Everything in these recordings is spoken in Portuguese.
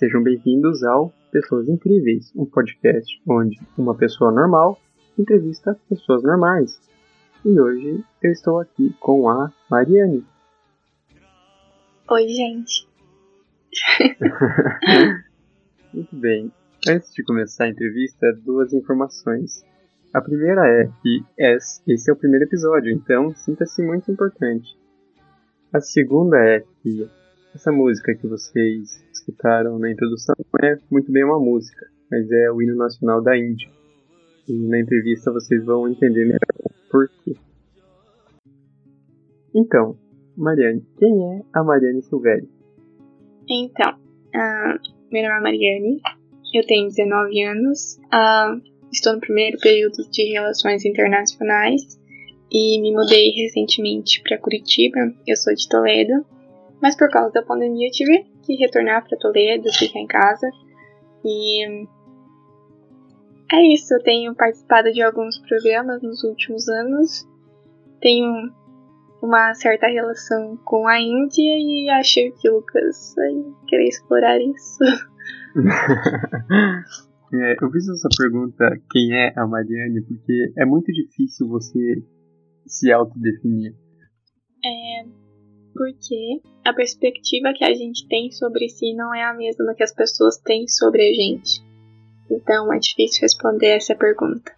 Sejam bem-vindos ao Pessoas Incríveis, um podcast onde uma pessoa normal entrevista pessoas normais. E hoje eu estou aqui com a Mariane. Oi, gente. Muito bem. Antes de começar a entrevista, duas informações. A primeira é que esse é o primeiro episódio, então sinta-se muito importante. A segunda é que essa música que vocês escutaram na introdução não é muito bem uma música, mas é o hino nacional da Índia. E na entrevista vocês vão entender melhor por quê. Então, Mariane, quem é a Mariane Silvério? Então, uh, meu nome é Mariane, eu tenho 19 anos, uh, estou no primeiro período de Relações Internacionais e me mudei recentemente para Curitiba. Eu sou de Toledo, mas por causa da pandemia eu tive que retornar para Toledo, ficar em casa. E é isso, eu tenho participado de alguns programas nos últimos anos. Tenho uma certa relação com a Índia e achei que o Lucas vai querer explorar isso. é, eu fiz essa pergunta, quem é a Mariane, porque é muito difícil você se autodefinir? É porque a perspectiva que a gente tem sobre si não é a mesma que as pessoas têm sobre a gente. Então é difícil responder essa pergunta.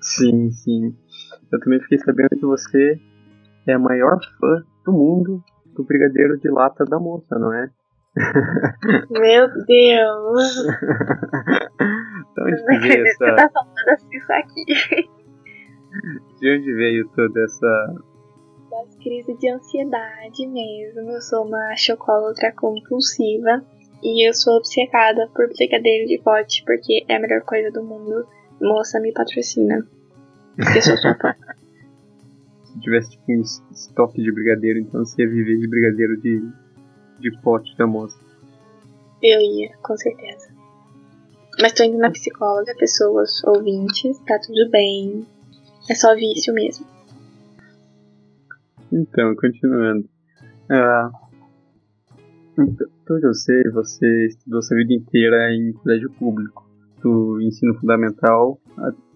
Sim, sim. Eu também fiquei sabendo que você é a maior fã do mundo do brigadeiro de lata da moça, não é? Meu Deus! então, onde veio essa... Você tá falando assim isso aqui. De onde veio toda essa. Das crises de ansiedade mesmo. Eu sou uma chocolatra compulsiva. E eu sou obcecada por brigadeiro de pote porque é a melhor coisa do mundo. Moça, me patrocina. Eu sou sua fã. Se tivesse tipo um estoque de brigadeiro, então você ia viver de brigadeiro de, de pote da moça. Eu ia, com certeza. Mas tô indo na psicóloga, pessoas ouvintes, tá tudo bem. É só vício mesmo. Então, continuando. Ah, então, eu sei, você estudou sua vida inteira em colégio público. Do ensino fundamental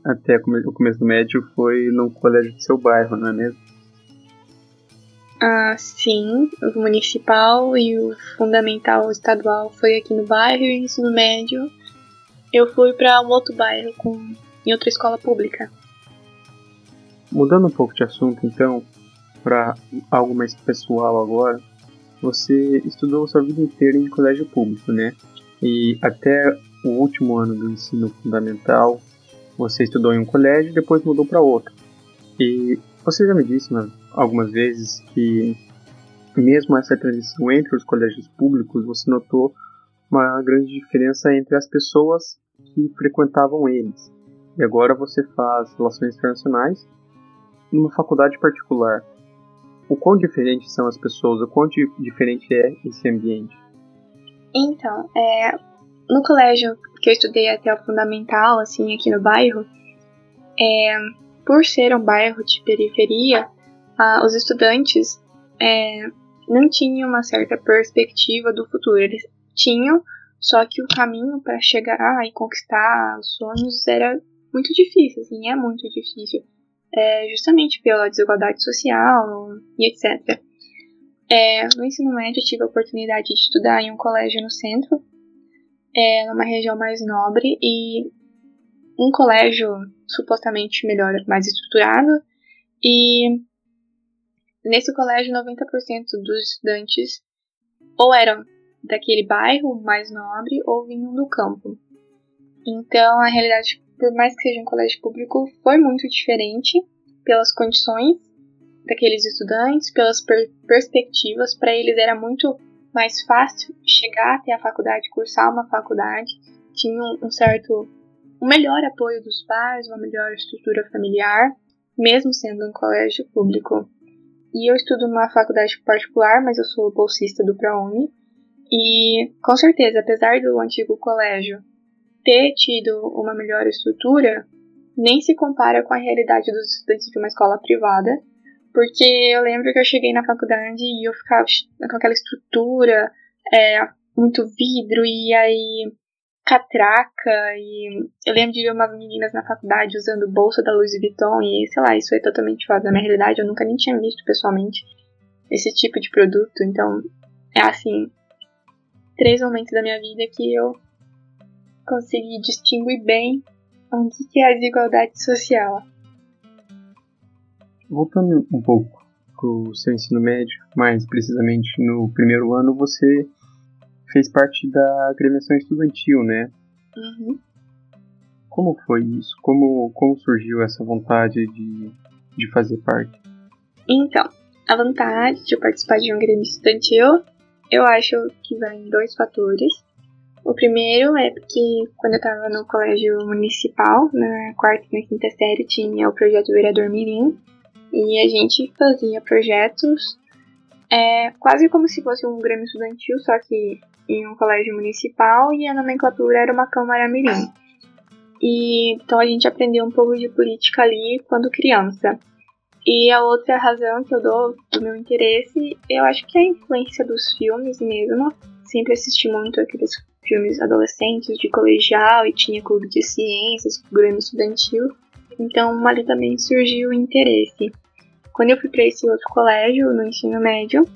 até o começo do médio foi no colégio do seu bairro, não é mesmo? Ah, sim. O municipal e o fundamental estadual foi aqui no bairro e o ensino médio eu fui para um outro bairro com, em outra escola pública. Mudando um pouco de assunto, então, para algo mais pessoal agora, você estudou sua vida inteira em colégio público, né? E até o último ano do ensino fundamental, você estudou em um colégio e depois mudou para outro. E você já me disse né, algumas vezes que, mesmo essa transição entre os colégios públicos, você notou uma grande diferença entre as pessoas que frequentavam eles. E agora você faz relações internacionais numa faculdade particular, o quão diferentes são as pessoas, o quão diferente é esse ambiente? Então, é, no colégio que eu estudei até o fundamental, assim, aqui no bairro, é, por ser um bairro de periferia, os estudantes é, não tinham uma certa perspectiva do futuro. Eles tinham, só que o caminho para chegar e conquistar os sonhos era muito difícil, assim, é muito difícil é, justamente pela desigualdade social e etc. É, no ensino médio tive a oportunidade de estudar em um colégio no centro, é, numa região mais nobre e um colégio supostamente melhor, mais estruturado e nesse colégio 90% dos estudantes ou eram daquele bairro mais nobre ou vinham do campo. Então a realidade por mais que seja um colégio público, foi muito diferente pelas condições daqueles estudantes, pelas per perspectivas. Para eles era muito mais fácil chegar até a faculdade, cursar uma faculdade, tinha um certo um melhor apoio dos pais, uma melhor estrutura familiar, mesmo sendo um colégio público. E eu estudo numa faculdade particular, mas eu sou bolsista do ProUni. E com certeza, apesar do antigo colégio ter tido uma melhor estrutura nem se compara com a realidade dos estudantes de uma escola privada, porque eu lembro que eu cheguei na faculdade e eu ficava com aquela estrutura, é, muito vidro e aí catraca e eu lembro de ver umas meninas na faculdade usando bolsa da Louis Vuitton e sei lá, isso é totalmente fora da minha realidade, eu nunca nem tinha visto pessoalmente esse tipo de produto, então é assim, três momentos da minha vida que eu consegui distinguir bem onde que é a desigualdade social. Voltando um pouco para o seu ensino médio, mais precisamente no primeiro ano, você fez parte da agremiação estudantil, né? Uhum. Como foi isso? Como, como surgiu essa vontade de, de fazer parte? Então, a vontade de participar de um grêmio estudantil, eu acho que vai em dois fatores. O primeiro é porque quando eu estava no colégio municipal, na quarta e na quinta série, tinha o projeto Vereador Mirim, e a gente fazia projetos é, quase como se fosse um grêmio estudantil, só que em um colégio municipal e a nomenclatura era uma Câmara Mirim. E então a gente aprendeu um pouco de política ali quando criança. E a outra razão que eu dou do meu interesse, eu acho que é a influência dos filmes mesmo. Sempre assisti muito aqueles filmes adolescentes de colegial e tinha clube de ciências, grêmio estudantil. Então ali também surgiu o interesse. Quando eu fui para esse outro colégio, no ensino médio,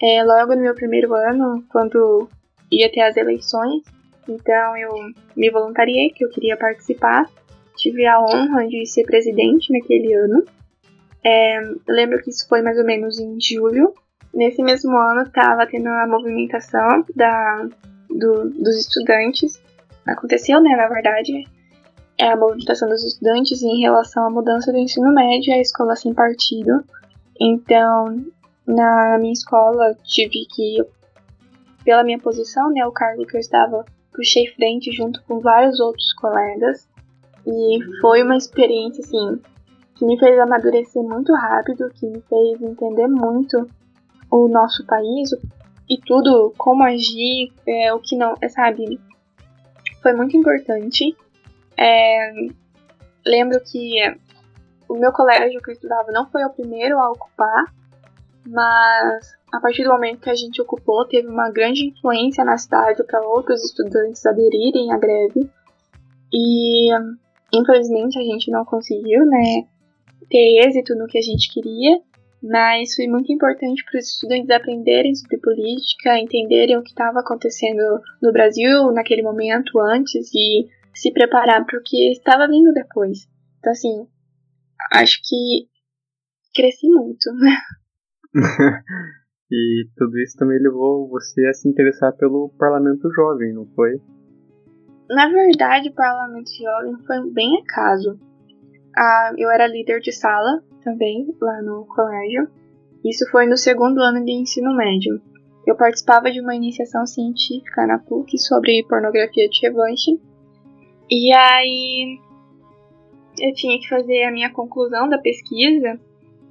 é, logo no meu primeiro ano, quando ia ter as eleições, então eu me voluntariei, que eu queria participar. Tive a honra de ser presidente naquele ano. É, lembro que isso foi mais ou menos em julho. Nesse mesmo ano estava tendo a movimentação da, do, dos estudantes. Aconteceu, né, na verdade, é a movimentação dos estudantes em relação à mudança do ensino médio e a escola sem partido. Então, na minha escola, tive que, pela minha posição, né, o cargo que eu estava, puxei frente junto com vários outros colegas. E foi uma experiência, assim, que me fez amadurecer muito rápido, que me fez entender muito o nosso país e tudo, como agir, é, o que não, é, sabe? Foi muito importante. É, lembro que o meu colégio que eu estudava não foi o primeiro a ocupar, mas a partir do momento que a gente ocupou, teve uma grande influência na cidade para outros estudantes aderirem à greve. E infelizmente a gente não conseguiu, né, ter êxito no que a gente queria, mas foi muito importante para os estudantes aprenderem sobre política, entenderem o que estava acontecendo no Brasil naquele momento antes e se preparar para o que estava vindo depois. Então, assim, acho que cresci muito. e tudo isso também levou você a se interessar pelo Parlamento Jovem, não foi? Na verdade, o Parlamento Jovem foi bem acaso. Ah, eu era líder de sala também lá no colégio. Isso foi no segundo ano de ensino médio. Eu participava de uma iniciação científica na PUC sobre pornografia de revanche e aí eu tinha que fazer a minha conclusão da pesquisa.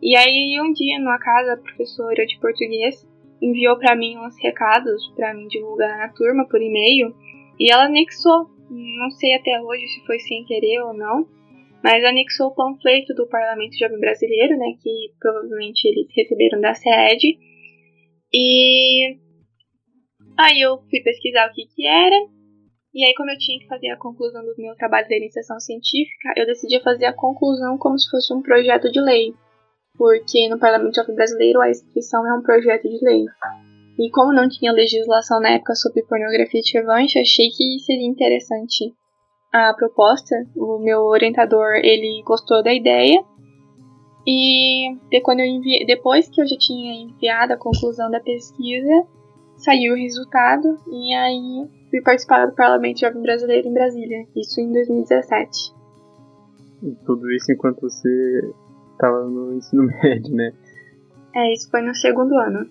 E aí um dia numa casa a professora de português enviou para mim uns recados para mim divulgar na turma por e-mail e ela anexou, não sei até hoje se foi sem querer ou não, mas anexou o panfleto do Parlamento Jovem Brasileiro, né, que provavelmente eles receberam da sede. E aí eu fui pesquisar o que que era e aí, como eu tinha que fazer a conclusão do meu trabalho da iniciação científica, eu decidi fazer a conclusão como se fosse um projeto de lei, porque no Parlamento Brasileiro a inscrição é um projeto de lei. E como não tinha legislação na época sobre pornografia de revanche, achei que seria interessante a proposta. O meu orientador ele gostou da ideia e de quando eu enviei, depois que eu já tinha enviado a conclusão da pesquisa, saiu o resultado e aí fui participar do Parlamento Jovem Brasileiro em Brasília, isso em 2017. E tudo isso enquanto você estava no ensino médio, né? É, isso foi no segundo ano.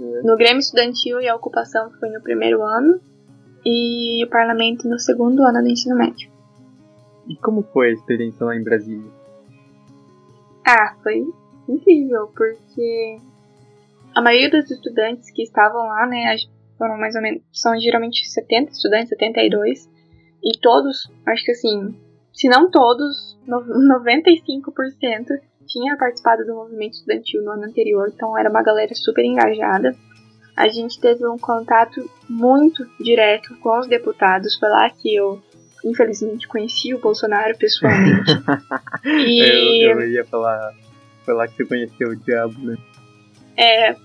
É. No Grêmio Estudantil e a ocupação foi no primeiro ano, e o parlamento no segundo ano do ensino médio. E como foi a experiência lá em Brasília? Ah, foi incrível, porque a maioria dos estudantes que estavam lá, né, foram mais ou menos, são geralmente 70 estudantes, 72, e todos, acho que assim, se não todos, 95% tinha participado do movimento estudantil no ano anterior, então era uma galera super engajada. A gente teve um contato muito direto com os deputados. Foi lá que eu, infelizmente, conheci o Bolsonaro pessoalmente. e... eu, eu ia falar, foi lá que você conheceu o diabo, né? É,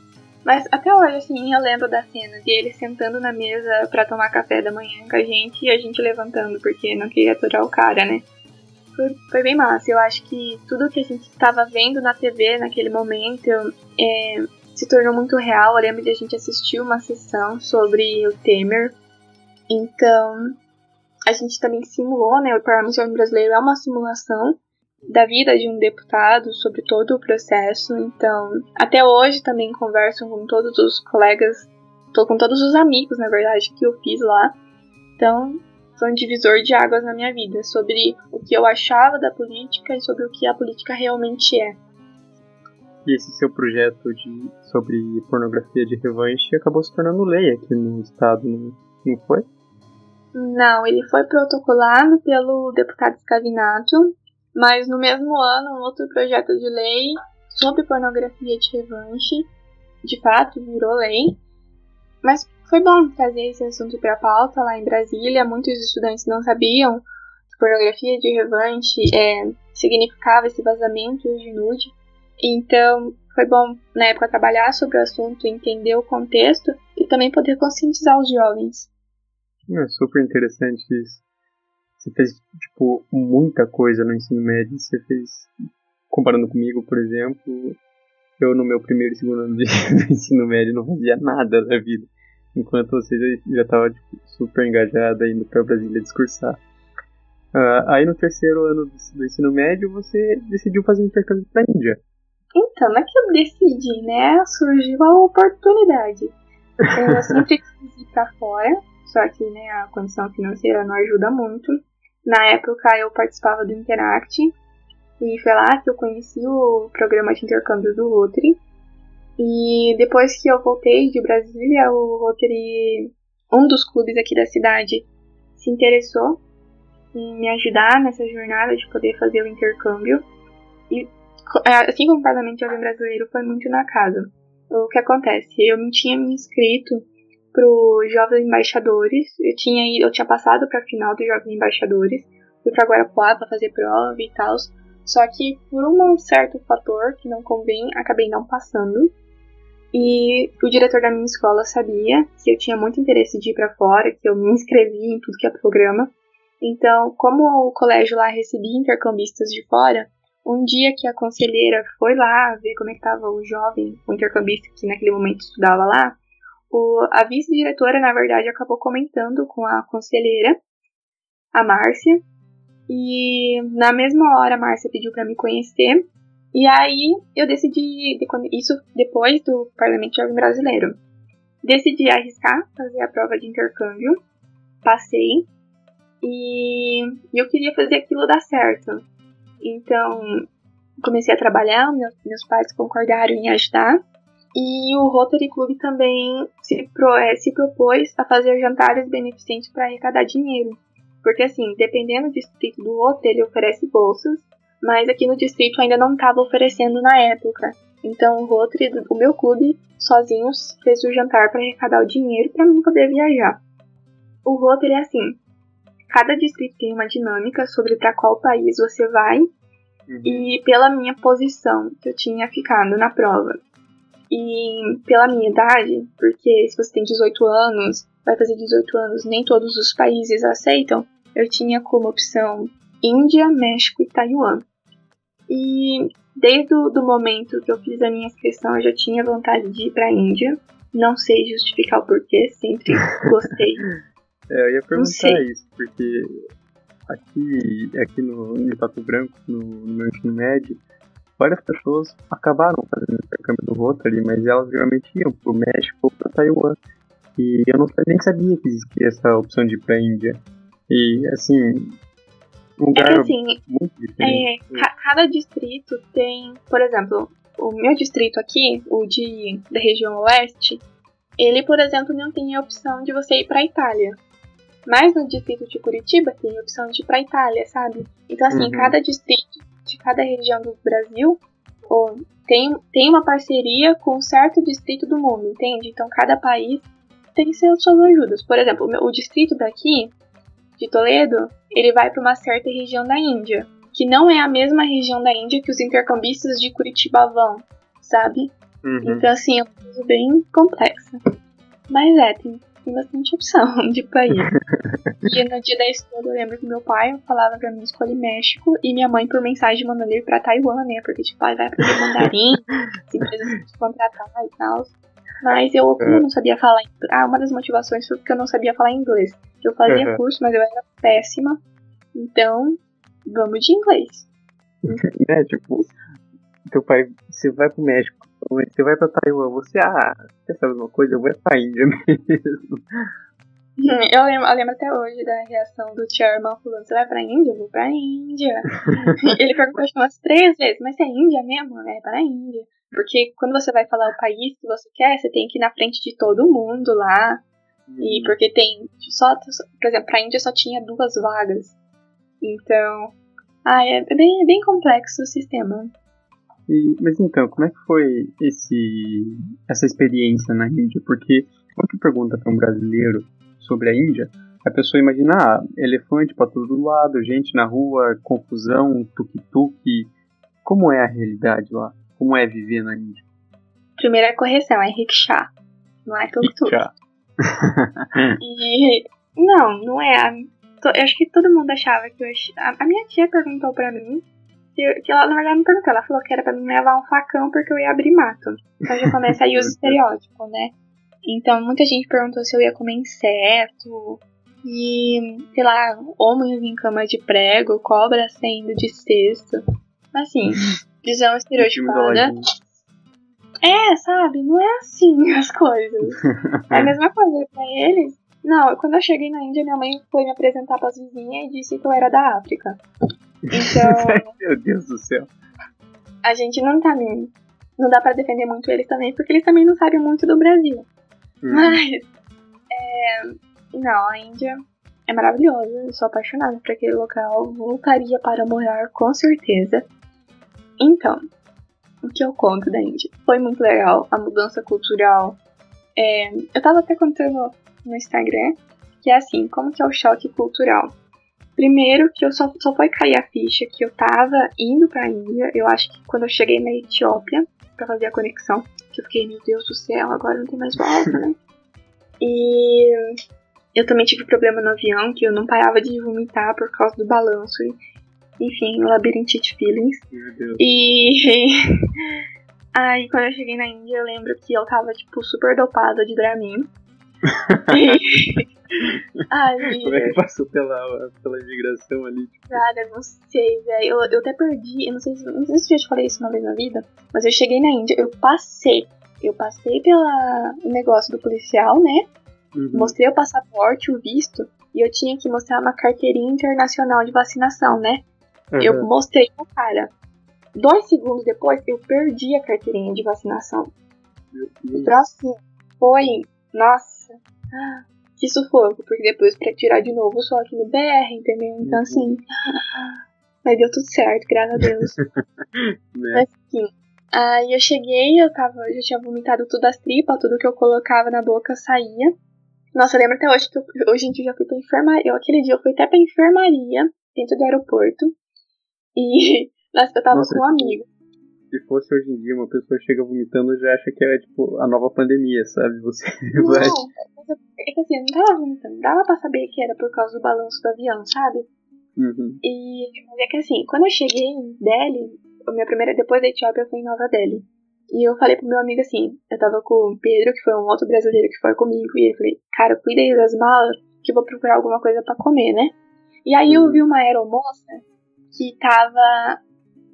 mas até hoje, assim, eu lembro da cena de ele sentando na mesa para tomar café da manhã com a gente e a gente levantando porque não queria aturar o cara, né? Foi, foi bem massa. Eu acho que tudo que a gente estava vendo na TV naquele momento é, se tornou muito real. Eu lembro de a gente assistir uma sessão sobre o Temer. Então, a gente também simulou, né? O Parlamento Brasileiro é uma simulação da vida de um deputado sobre todo o processo. Então, até hoje também converso com todos os colegas, com todos os amigos, na verdade, que eu fiz lá. Então, foi um divisor de águas na minha vida sobre o que eu achava da política e sobre o que a política realmente é. E esse seu projeto de, sobre pornografia de revanche acabou se tornando lei aqui no estado, não, não foi? Não, ele foi protocolado pelo deputado Scavinato, mas no mesmo ano um outro projeto de lei sobre pornografia de revanche, de fato, virou lei. Mas foi bom trazer esse assunto para a pauta lá em Brasília. Muitos estudantes não sabiam que pornografia de revanche é, significava esse vazamento de nude. Então, foi bom na época trabalhar sobre o assunto, entender o contexto e também poder conscientizar os jovens. É super interessante isso. Você fez, tipo, muita coisa no ensino médio. Você fez, comparando comigo, por exemplo, eu no meu primeiro e segundo ano de, ensino médio não fazia nada da vida. Enquanto você já estava tipo, super engajada indo para Brasília discursar. Uh, aí no terceiro ano do, ensino médio você decidiu fazer um intercâmbio para a Índia. Então, não é que eu decidi, né? Surgiu a oportunidade. Eu sempre quis ir pra fora, só que né, a condição financeira não ajuda muito. Na época eu participava do Interact, e foi lá que eu conheci o programa de intercâmbio do Rotary. E depois que eu voltei de Brasília, o Rotary, um dos clubes aqui da cidade, se interessou em me ajudar nessa jornada de poder fazer o intercâmbio. E assim como o Parlamento Jovem Brasileiro foi muito na casa. O que acontece? Eu me tinha me inscrito pro Jovens Embaixadores, eu tinha eu tinha passado para a final dos Jovens Embaixadores, fui para Guarapuá para fazer prova e tal, só que por um certo fator que não convém, acabei não passando. E o diretor da minha escola sabia que eu tinha muito interesse de ir para fora, que eu me inscrevi em tudo que é programa. Então, como o colégio lá recebia intercambistas de fora, um dia que a conselheira foi lá ver como é estava o jovem, o intercambista que naquele momento estudava lá, o, a vice-diretora, na verdade, acabou comentando com a conselheira, a Márcia, e na mesma hora a Márcia pediu para me conhecer, e aí eu decidi, isso depois do Parlamento Jovem Brasileiro, decidi arriscar, fazer a prova de intercâmbio, passei, e eu queria fazer aquilo dar certo. Então, comecei a trabalhar, meus, meus pais concordaram em ajudar. E o Rotary Club também se, pro, é, se propôs a fazer jantares beneficentes para arrecadar dinheiro. Porque, assim, dependendo do distrito do outro, ele oferece bolsas, mas aqui no distrito ainda não estava oferecendo na época. Então, o Rotary, o meu clube, sozinho, fez o jantar para arrecadar o dinheiro para mim poder viajar. O Rotary é assim: cada distrito tem uma dinâmica sobre para qual país você vai uhum. e pela minha posição que eu tinha ficado na prova. E pela minha idade, porque se você tem 18 anos, vai fazer 18 anos, nem todos os países aceitam, eu tinha como opção Índia, México e Taiwan. E desde o do momento que eu fiz a minha inscrição, eu já tinha vontade de ir para a Índia. Não sei justificar o porquê, sempre gostei É, eu ia perguntar isso, porque aqui, aqui no, em Pato Branco, no, no meu ensino médio, várias pessoas acabaram fazendo intercâmbio do Rotary, mas elas geralmente iam pro México ou pro Taiwan. E eu não, nem sabia que existia essa opção de ir pra Índia. E, assim, um lugar é que, assim, muito diferente. É, ca cada distrito tem, por exemplo, o meu distrito aqui, o de, da região oeste, ele, por exemplo, não tem a opção de você ir pra Itália. Mas no distrito de Curitiba tem a opção de ir pra Itália, sabe? Então, assim, uhum. cada distrito de cada região do Brasil, ou tem, tem uma parceria com um certo distrito do mundo, entende? Então cada país tem suas ajudas. Por exemplo, o distrito daqui, de Toledo, ele vai para uma certa região da Índia, que não é a mesma região da Índia que os intercambistas de Curitiba vão, sabe? Uhum. Então, assim, é uma coisa bem complexa. Mas é, tem, tem bastante opção de país. e no dia da escola eu lembro que meu pai falava pra mim escolher México e minha mãe por mensagem mandando ele pra Taiwan, né? Porque, tipo, vai aprender mandarim, se precisa contratar e tal. Mas eu, eu não sabia falar ah, uma das motivações foi porque eu não sabia falar inglês. Eu fazia uhum. curso, mas eu era péssima. Então, vamos de inglês. é, tipo, teu pai, você vai pro México, você vai pra Taiwan, você, ah, quer saber uma coisa? Eu vou pra Índia mesmo. Eu lembro, eu lembro até hoje da reação do Chairman falando, você vai pra Índia? Eu vou pra Índia. Ele perguntou umas três vezes, mas é Índia mesmo? É para a Índia. Porque quando você vai falar o país que você quer, você tem que ir na frente de todo mundo lá. Hum. E porque tem só, por exemplo, pra Índia só tinha duas vagas. Então, ah, é bem, é bem complexo o sistema. E, mas então, como é que foi esse, essa experiência na Índia? Porque quando tu pergunta para um brasileiro sobre a Índia, a pessoa imagina ah, elefante para todo lado, gente na rua, confusão, tuk-tuk. Como é a realidade lá? Como é viver na Índia? Primeira correção, é rickshaw, não é tuk-tuk. e não, não é. Eu acho que todo mundo achava que eu. A, a minha tia perguntou pra mim que, que ela, na verdade, não perguntou. Ela falou que era pra mim levar um facão porque eu ia abrir mato. Então já começa aí os estereótipos, né? Então muita gente perguntou se eu ia comer inseto. E, sei lá, homens em cama de prego, cobra saindo de cesto. Assim, visão estereotipada. É, sabe? Não é assim as coisas. É a mesma coisa pra eles. Não, quando eu cheguei na Índia, minha mãe foi me apresentar pras vizinhas e disse que eu era da África. Então. Meu Deus do céu. A gente não tá nem. Não dá para defender muito eles também, porque eles também não sabem muito do Brasil. Hum. Mas. É, não, a Índia é maravilhosa. Eu sou apaixonada por aquele local. Voltaria para morar com certeza. Então, o que eu conto da Índia? Foi muito legal. A mudança cultural. É, eu tava até contando no Instagram que é assim, como que é o choque cultural? Primeiro que eu só, só foi cair a ficha que eu tava indo pra Índia, eu acho que quando eu cheguei na Etiópia para fazer a conexão, que eu fiquei, meu Deus do céu, agora não tem mais volta, né? E eu também tive problema no avião, que eu não parava de vomitar por causa do balanço. Enfim, labirintite feelings. E aí quando eu cheguei na Índia, eu lembro que eu tava, tipo, super dopada de Dramin. Ai, Como é que passou pela, pela imigração ali? Tipo? Cara, não sei, velho. Eu, eu até perdi, eu não sei, não sei se eu já te falei isso uma vez na vida, mas eu cheguei na Índia, eu passei. Eu passei pela negócio do policial, né? Uhum. Mostrei o passaporte, o visto, e eu tinha que mostrar uma carteirinha internacional de vacinação, né? Uhum. Eu mostrei pro cara. Dois segundos depois, eu perdi a carteirinha de vacinação. O próximo foi, nossa, que sufoco, porque depois pra tirar de novo só aqui no BR, entendeu? Então uhum. assim. Mas deu tudo certo, graças a Deus. né? Mas enfim. Aí eu cheguei, eu tava, eu já tinha vomitado tudo as tripas, tudo que eu colocava na boca saía. Nossa, eu lembro até hoje que eu, hoje em dia eu já fui pra enfermaria. Eu, aquele dia eu fui até pra enfermaria, dentro do aeroporto. E nossa, eu tava Nossa, com um amigo se fosse hoje em dia, uma pessoa chega vomitando já acha que é tipo a nova pandemia, sabe? Você não, vai. É que assim, eu não tava vomitando, dava pra saber que era por causa do balanço do avião, sabe? Uhum. E é que assim, quando eu cheguei em Delhi, a minha primeira, depois da Etiópia, foi em Nova Delhi. E eu falei pro meu amigo assim, eu tava com o Pedro, que foi um outro brasileiro que foi comigo, e ele falei, cara, cuida aí das malas, que eu vou procurar alguma coisa para comer, né? E aí eu uhum. vi uma aeromoça que tava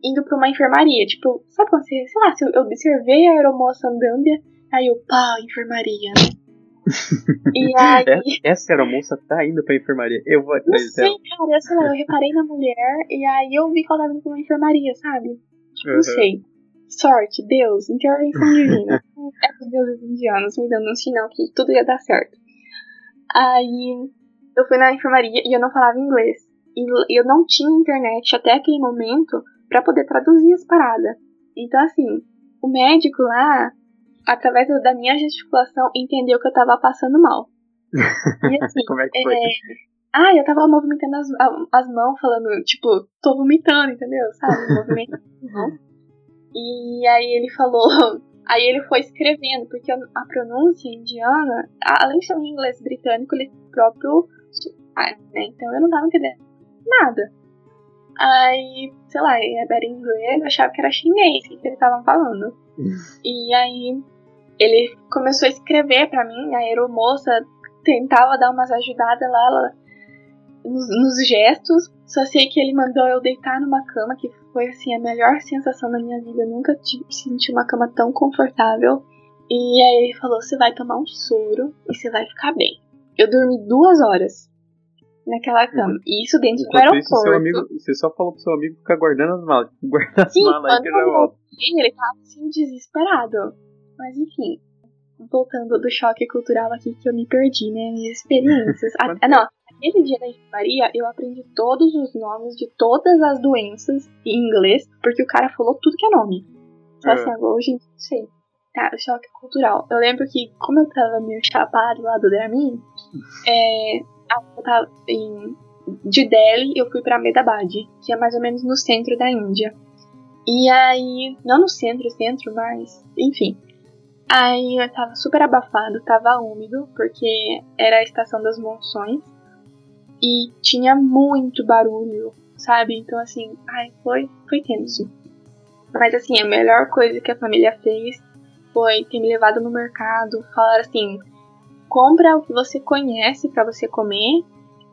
indo pra uma enfermaria. Tipo, sabe quando você, sei lá, se eu observei a aeromoça andando, aí eu, pá, enfermaria, né? e aí... Essa aeromoça tá indo pra enfermaria. Eu vou atrás Não sei, cara, eu, sei lá, eu reparei na mulher e aí eu vi que ela tava indo pra uma enfermaria, sabe? Tipo, uhum. não sei. Sorte, Deus, intervenção divina. é os deuses indianos me dando um sinal que tudo ia dar certo. Aí eu fui na enfermaria e eu não falava inglês. E eu não tinha internet até aquele momento para poder traduzir as paradas. Então, assim, o médico lá, através da minha gesticulação, entendeu que eu tava passando mal. E assim, Como é que foi? É, ah, eu tava movimentando as, as mãos, falando, tipo, tô vomitando, entendeu? Sabe? Movimentando as mãos. E aí ele falou. Aí ele foi escrevendo, porque a pronúncia indiana, além de ser um inglês britânico, ele próprio. Ah, né? Então eu não tava entendendo nada. Aí, sei lá, era inglês, eu achava que era chinês que eles estavam falando. e aí ele começou a escrever para mim, a aeromoça tentava dar umas ajudadas lá ela, nos, nos, gestos. Só sei que ele mandou eu deitar numa cama, que foi assim a melhor sensação da minha vida. Eu nunca tive, senti uma cama tão confortável. E aí ele falou: você vai tomar um soro e você vai ficar bem. Eu dormi duas horas naquela cama. E isso dentro Enquanto do aeroporto. Isso, seu amigo, você só falou pro seu amigo ficar guardando as malas. Guardar as Sim, malas que já volta. Ele tava assim desesperado. Mas enfim, voltando do choque cultural aqui que eu me perdi, né? Minhas experiências. ah, não, aquele dia da enfermaria eu aprendi todos os nomes de todas as doenças em inglês, porque o cara falou tudo que é nome. Só é. assim, agora, gente, não sei. Tá, o choque cultural. Eu lembro que, como eu tava meio chapado lá do Dramin, é, tava em, de Delhi eu fui pra Medabad, que é mais ou menos no centro da Índia. E aí, não no centro, centro, mas enfim. Aí eu tava super abafado, tava úmido, porque era a estação das monções. E tinha muito barulho, sabe? Então assim, ai, foi, foi tenso. Mas assim, a melhor coisa que a família fez foi ter me levado no mercado, falar assim, compra o que você conhece para você comer.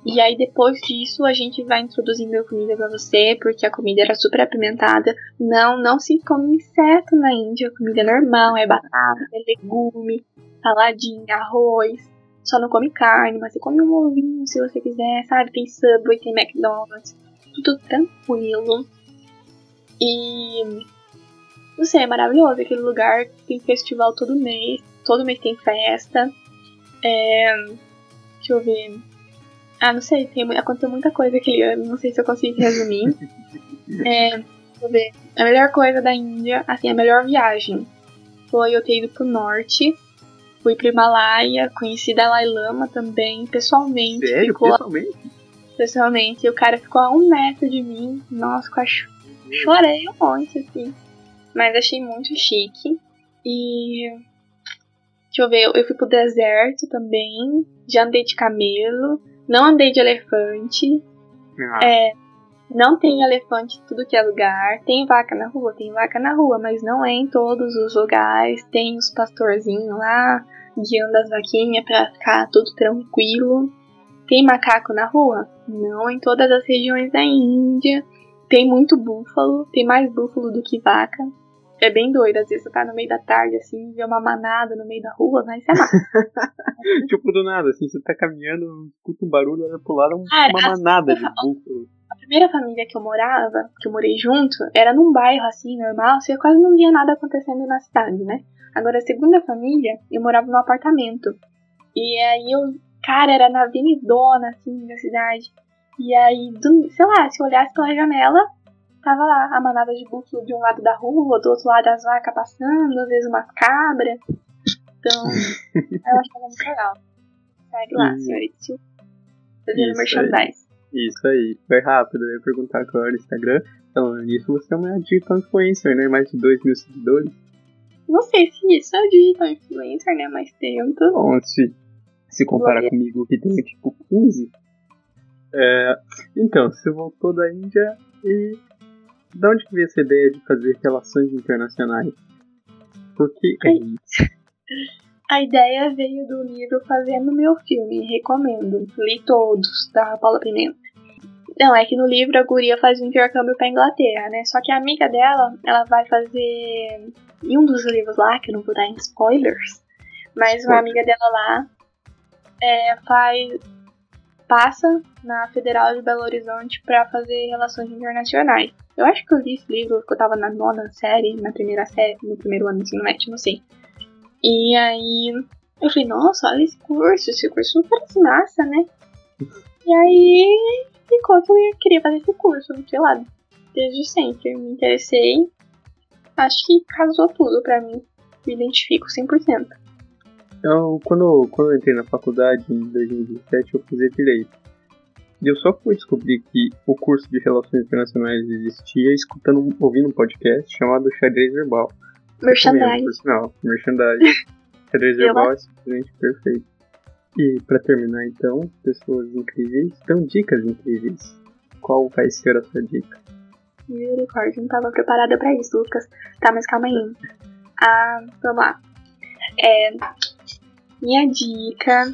E aí depois disso a gente vai introduzindo a comida para você, porque a comida era super apimentada. Não, não se come inseto na Índia, a comida é normal, é batata, é legume, saladinha, arroz. Só não come carne, mas você come um ovinho se você quiser, sabe? Tem Subway, tem McDonald's, tudo tranquilo. E não sei, é maravilhoso aquele lugar, tem festival todo mês, todo mês tem festa. É, deixa eu ver. Ah, não sei, tem, aconteceu muita coisa aquele ano, não sei se eu consigo resumir. é, deixa eu ver. A melhor coisa da Índia, assim, a melhor viagem foi eu ter ido pro norte, fui pro Himalaia, conheci Dalai Lama também, pessoalmente. Sério? Ficou, pessoalmente? Pessoalmente. E o cara ficou a um metro de mim. Nossa, quase chorei um monte, assim. Mas achei muito chique. E Deixa eu ver, eu fui pro deserto também. Já andei de camelo. Não andei de elefante. Ah. É, não tem elefante em tudo que é lugar. Tem vaca na rua? Tem vaca na rua, mas não é em todos os lugares. Tem os pastorzinhos lá guiando as vaquinhas pra ficar tudo tranquilo. Tem macaco na rua? Não em todas as regiões da Índia. Tem muito búfalo, tem mais búfalo do que vaca. É bem doido, às vezes você tá no meio da tarde, assim, vê uma manada no meio da rua, mas é massa. tipo, do nada, assim, você tá caminhando, escuta um barulho, olha pro lado, uma manada de búfalo. A primeira família que eu morava, que eu morei junto, era num bairro, assim, normal, você quase não via nada acontecendo na cidade, né? Agora, a segunda família, eu morava num apartamento. E aí eu, cara, era na avenidona, assim, da cidade. E aí, do, sei lá, se eu olhasse pela janela, Tava lá a manada de búfalo de um lado da rua, do outro lado as vacas passando, às vezes umas cabras. Então, eu achava muito legal. Segue lá, senhorita. Fazendo merchandise. Isso aí, foi rápido. Eu ia perguntar qual era o Instagram. Então, nisso você é uma digital influencer, né? Mais de 2 mil seguidores. Não sei se isso é digital influencer, né? Mais tempo. Bom, se, se comparar comigo que tem tipo 15. É, então, você voltou da Índia e de onde que veio essa ideia de fazer relações internacionais? Por que é isso? A ideia veio do livro Fazendo Meu Filme, recomendo. Li todos, da Paula Pimenta. Não, é que no livro a guria faz um intercâmbio pra Inglaterra, né? Só que a amiga dela, ela vai fazer. Em um dos livros lá, que eu não vou dar em spoilers, mas uma amiga dela lá é, faz. Passa na Federal de Belo Horizonte para fazer relações internacionais. Eu acho que eu li esse livro que eu tava na nona série, na primeira série, no primeiro ano do ensino médio, não sei. E aí eu falei, nossa, olha esse curso, esse curso parece massa, né? E aí ficou que eu queria fazer esse curso, sei lá, desde sempre. Me interessei. acho que casou tudo pra mim. Me identifico 100%. Eu, quando, quando eu entrei na faculdade em 2017, eu fiz direito. E eu só fui descobrir que o curso de Relações Internacionais existia escutando, ouvindo um podcast chamado Xadrez Verbal. Merchandising. Por sinal, merchandising. Xadrez Verbal é simplesmente perfeito. E para terminar então, pessoas incríveis dão dicas incríveis. Qual vai ser a sua dica? Misericórdia, não estava preparada para isso, Lucas. Tá, mas calma aí. Ah, vamos lá. É, minha dica.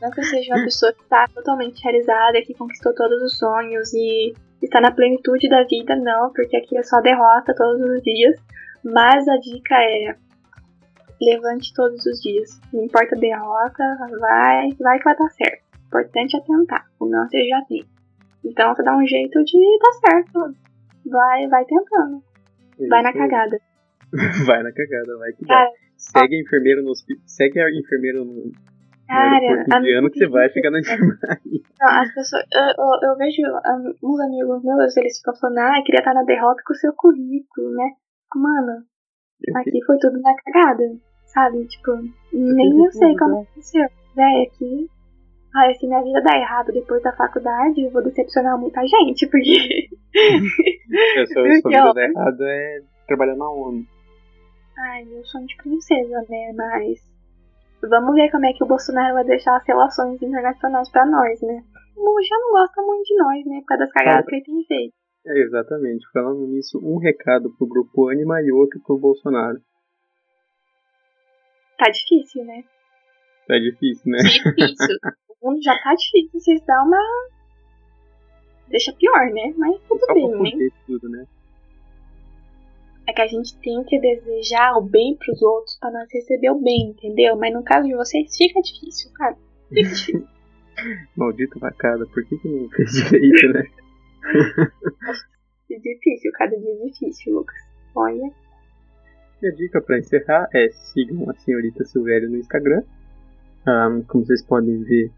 Não que eu seja uma pessoa que está totalmente realizada, que conquistou todos os sonhos e está na plenitude da vida, não, porque aqui é só derrota todos os dias. Mas a dica é levante todos os dias. Não importa a derrota, vai, vai que vai dar certo. O importante é tentar, o não você já tem. Então você dá um jeito de dar certo. Vai, vai tentando. Vai na cagada. vai na cagada, vai que Cara, Segue a enfermeira no hospital. Segue a enfermeira no. Cara, no que você vai ficar na enfermaria. Não, as pessoas. Eu, eu, eu vejo um, uns amigos meus, eles ficam falando, ah, queria estar na derrota com o seu currículo, né? Mano, aqui foi tudo na cagada, sabe? Tipo, nem eu sei como aconteceu. Véi, aqui. Ah, se minha vida dar errado depois da faculdade, eu vou decepcionar muita gente, porque. a sua, vida dar errado é trabalhar na ONU. Ai, meu sonho de princesa, né? Mas vamos ver como é que o Bolsonaro vai deixar as relações internacionais para nós, né? O já não gosta muito de nós, né? Por causa das cagadas que ele tem feito. É, exatamente. Falando nisso, um recado pro grupo Anima e outro pro Bolsonaro. Tá difícil, né? Tá difícil, né? Difícil. o mundo já tá difícil. Vocês dão uma. Deixa pior, né? Mas tudo Só bem, né? Tudo, né? É que a gente tem que desejar o bem pros outros para nós receber o bem, entendeu? Mas no caso de vocês fica difícil, sabe? Fica difícil. Maldito vacada, por que, que não fez direito, né? é difícil, cada dia é difícil, Lucas. Olha. E a dica para encerrar é sigam a senhorita Silvério no Instagram. Um, como vocês podem ver,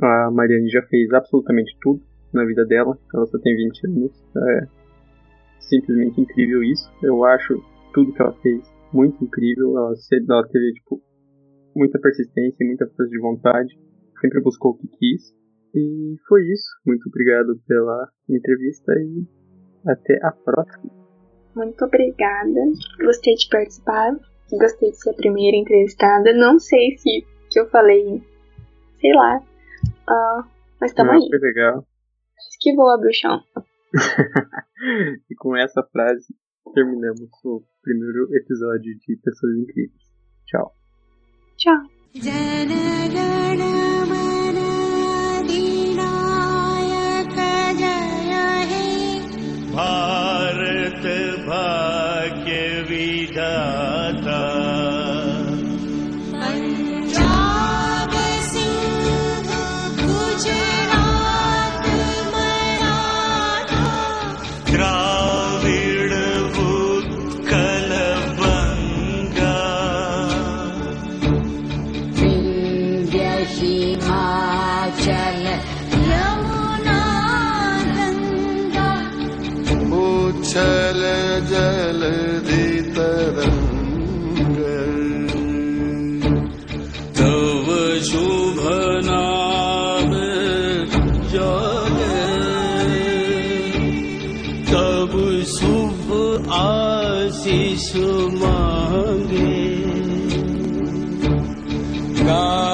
a Mariane já fez absolutamente tudo na vida dela. Ela só tem 20 anos. É, simplesmente incrível isso. Eu acho tudo que ela fez muito incrível. Ela, ela teve tipo, muita persistência e muita força de vontade. Sempre buscou o que quis. E foi isso. Muito obrigado pela entrevista e até a próxima. Muito obrigada. Gostei de participar. Gostei de ser a primeira entrevistada. Não sei se que eu falei, sei lá. Uh, mas tamo Não, aí. Foi legal. Que voa, bruxão. e com essa frase terminamos o primeiro episódio de Pessoas Incríveis. Tchau. Tchau. Bharat Bhagya Vidhata God.